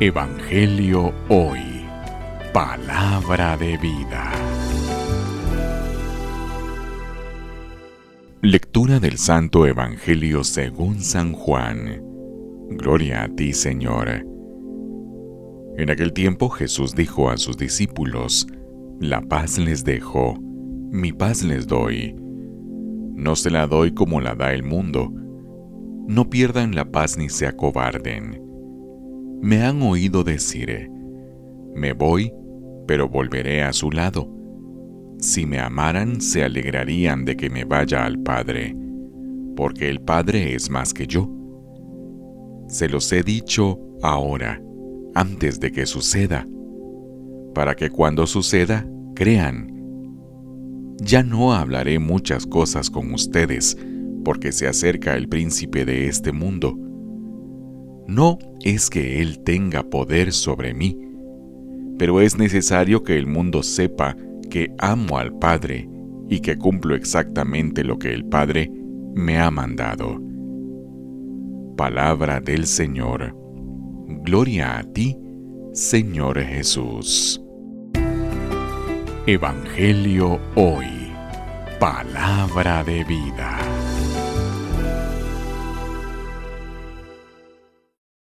Evangelio Hoy. Palabra de vida. Lectura del Santo Evangelio según San Juan. Gloria a ti, Señor. En aquel tiempo Jesús dijo a sus discípulos, La paz les dejo, mi paz les doy. No se la doy como la da el mundo. No pierdan la paz ni se acobarden me han oído decir, me voy, pero volveré a su lado. Si me amaran, se alegrarían de que me vaya al Padre, porque el Padre es más que yo. Se los he dicho ahora, antes de que suceda, para que cuando suceda, crean. Ya no hablaré muchas cosas con ustedes, porque se acerca el príncipe de este mundo no es que Él tenga poder sobre mí, pero es necesario que el mundo sepa que amo al Padre y que cumplo exactamente lo que el Padre me ha mandado. Palabra del Señor. Gloria a ti, Señor Jesús. Evangelio hoy. Palabra de vida.